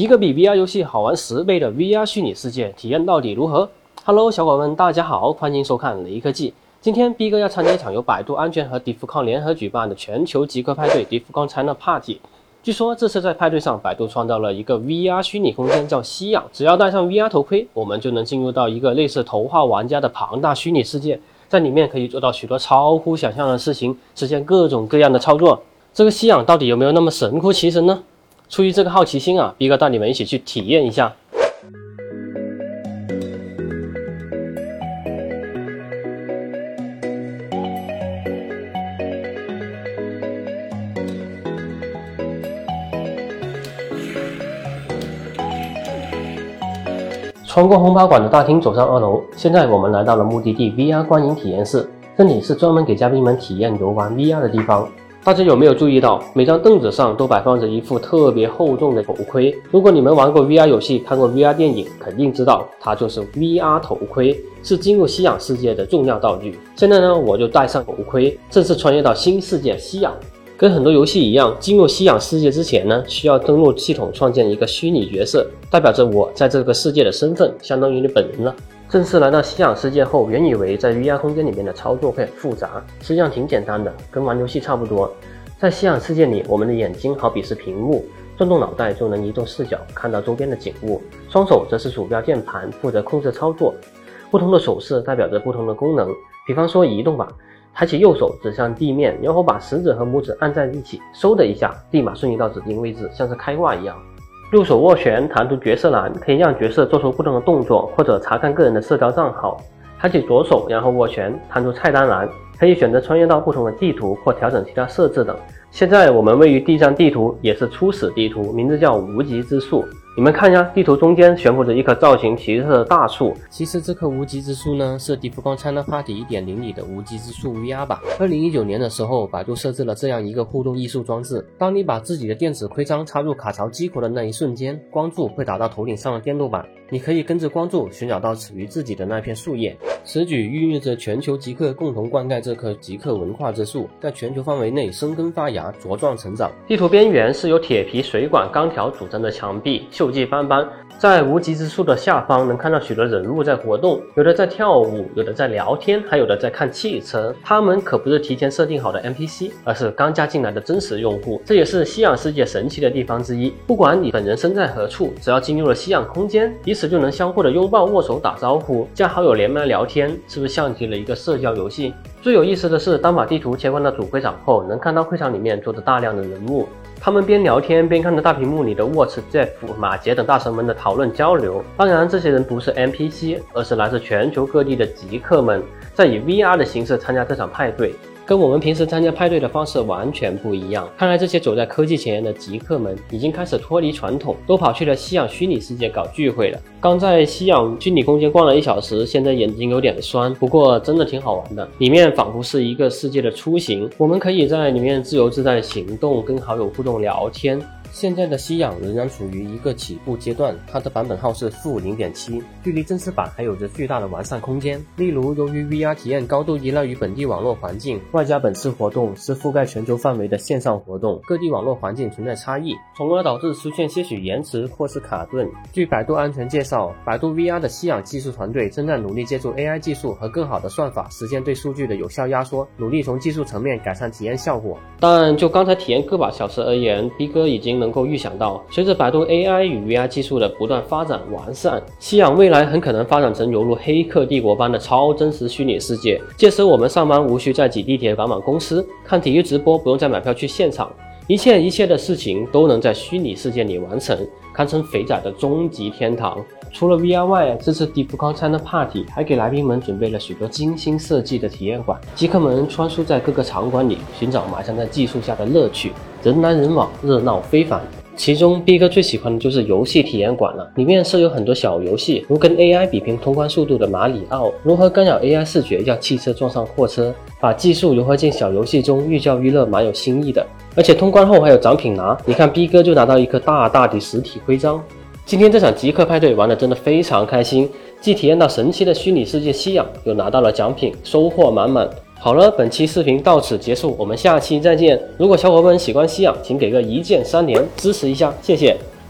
一个比 VR 游戏好玩十倍的 VR 虚拟世界体验到底如何？Hello，小伙伴们，大家好，欢迎收看雷科技。今天 B 哥要参加一场由百度安全和 d i f c o n 联合举办的全球极客派对 d i f c o n China Party。据说这次在派对上，百度创造了一个 VR 虚拟空间，叫吸氧。只要戴上 VR 头盔，我们就能进入到一个类似头号玩家的庞大虚拟世界，在里面可以做到许多超乎想象的事情，实现各种各样的操作。这个吸氧到底有没有那么神乎其神呢？出于这个好奇心啊，逼哥带你们一起去体验一下。穿过红八馆的大厅，走上二楼。现在我们来到了目的地 VR 观影体验室，这里是专门给嘉宾们体验游玩 VR 的地方。大家有没有注意到，每张凳子上都摆放着一副特别厚重的头盔？如果你们玩过 VR 游戏、看过 VR 电影，肯定知道它就是 VR 头盔，是进入吸氧世界的重要道具。现在呢，我就戴上头盔，正式穿越到新世界吸氧。跟很多游戏一样，进入吸氧世界之前呢，需要登录系统创建一个虚拟角色，代表着我在这个世界的身份，相当于你本人了。正式来到西氧世界后，原以为在 VR 空间里面的操作会很复杂，实际上挺简单的，跟玩游戏差不多。在西氧世界里，我们的眼睛好比是屏幕，转动脑袋就能移动视角，看到周边的景物；双手则是鼠标键盘，负责控制操作。不同的手势代表着不同的功能。比方说移动吧，抬起右手指向地面，然后把食指和拇指按在一起，嗖的一下，立马瞬移到指定位置，像是开挂一样。右手握拳，弹出角色栏，可以让角色做出不同的动作，或者查看个人的社交账号。抬起左手，然后握拳，弹出菜单栏，可以选择穿越到不同的地图或调整其他设置等。现在我们位于第一张地图，也是初始地图，名字叫无极之树。你们看一下，地图中间悬浮着一棵造型奇特的大树。其实这棵无极之树呢，是 d 福 f China Party 1.0里的无极之树 VR 版。二零一九年的时候，百度设置了这样一个互动艺术装置：当你把自己的电子徽章插入卡槽激活的那一瞬间，光柱会打到头顶上的电路板，你可以跟着光柱寻找到属于自己的那片树叶。此举孕育着全球极客共同灌溉这棵极客文化之树，在全球范围内生根发芽、茁壮成长。地图边缘是由铁皮、水管、钢条组成的墙壁，锈迹斑斑。在无极之树的下方，能看到许多人物在活动，有的在跳舞，有的在聊天，还有的在看汽车。他们可不是提前设定好的 NPC，而是刚加进来的真实用户。这也是吸氧世界神奇的地方之一。不管你本人身在何处，只要进入了吸氧空间，彼此就能相互的拥抱、握手、打招呼，加好友连麦聊天。是不是像极了一个社交游戏？最有意思的是，当把地图切换到主会场后，能看到会场里面坐着大量的人物，他们边聊天边看着大屏幕里的 Watch、Jeff、马杰等大神们的讨论交流。当然，这些人不是 NPC，而是来自全球各地的极客们，在以 VR 的形式参加这场派对。跟我们平时参加派对的方式完全不一样。看来这些走在科技前沿的极客们已经开始脱离传统，都跑去了西氧虚拟世界搞聚会了。刚在西氧虚拟空间逛了一小时，现在眼睛有点酸，不过真的挺好玩的。里面仿佛是一个世界的出行，我们可以在里面自由自在行动，跟好友互动聊天。现在的吸氧仍然处于一个起步阶段，它的版本号是负零点七，距离正式版还有着巨大的完善空间。例如，由于 VR 体验高度依赖于本地网络环境，外加本次活动是覆盖全球范围的线上活动，各地网络环境存在差异，从而导致出现些许延迟或是卡顿。据百度安全介绍，百度 VR 的吸氧技术团队正在努力借助 AI 技术和更好的算法，实现对数据的有效压缩，努力从技术层面改善体验效果。但就刚才体验个把小时而言，逼哥已经。能够预想到，随着百度 AI 与 VR 技术的不断发展完善，吸氧未来很可能发展成犹如《黑客帝国》般的超真实虚拟世界。届时，我们上班无需再挤地铁赶往公司，看体育直播不用再买票去现场，一切一切的事情都能在虚拟世界里完成，堪称肥仔的终极天堂。除了 VR 外，这次 d e e p c o n China Party 还给来宾们准备了许多精心设计的体验馆，极客们穿梭在各个场馆里，寻找埋藏在技术下的乐趣。人来人往，热闹非凡。其中，B 哥最喜欢的就是游戏体验馆了，里面设有很多小游戏，如跟 AI 比拼通关速度的马里奥，如何干扰 AI 视觉让汽车撞上货车，把技术融合进小游戏中，寓教于乐，蛮有新意的。而且通关后还有奖品拿，你看 B 哥就拿到一颗大大的实体徽章。今天这场极客派对玩的真的非常开心，既体验到神奇的虚拟世界吸氧，又拿到了奖品，收获满满。好了，本期视频到此结束，我们下期再见。如果小伙伴们喜欢吸氧，请给个一键三连支持一下，谢谢。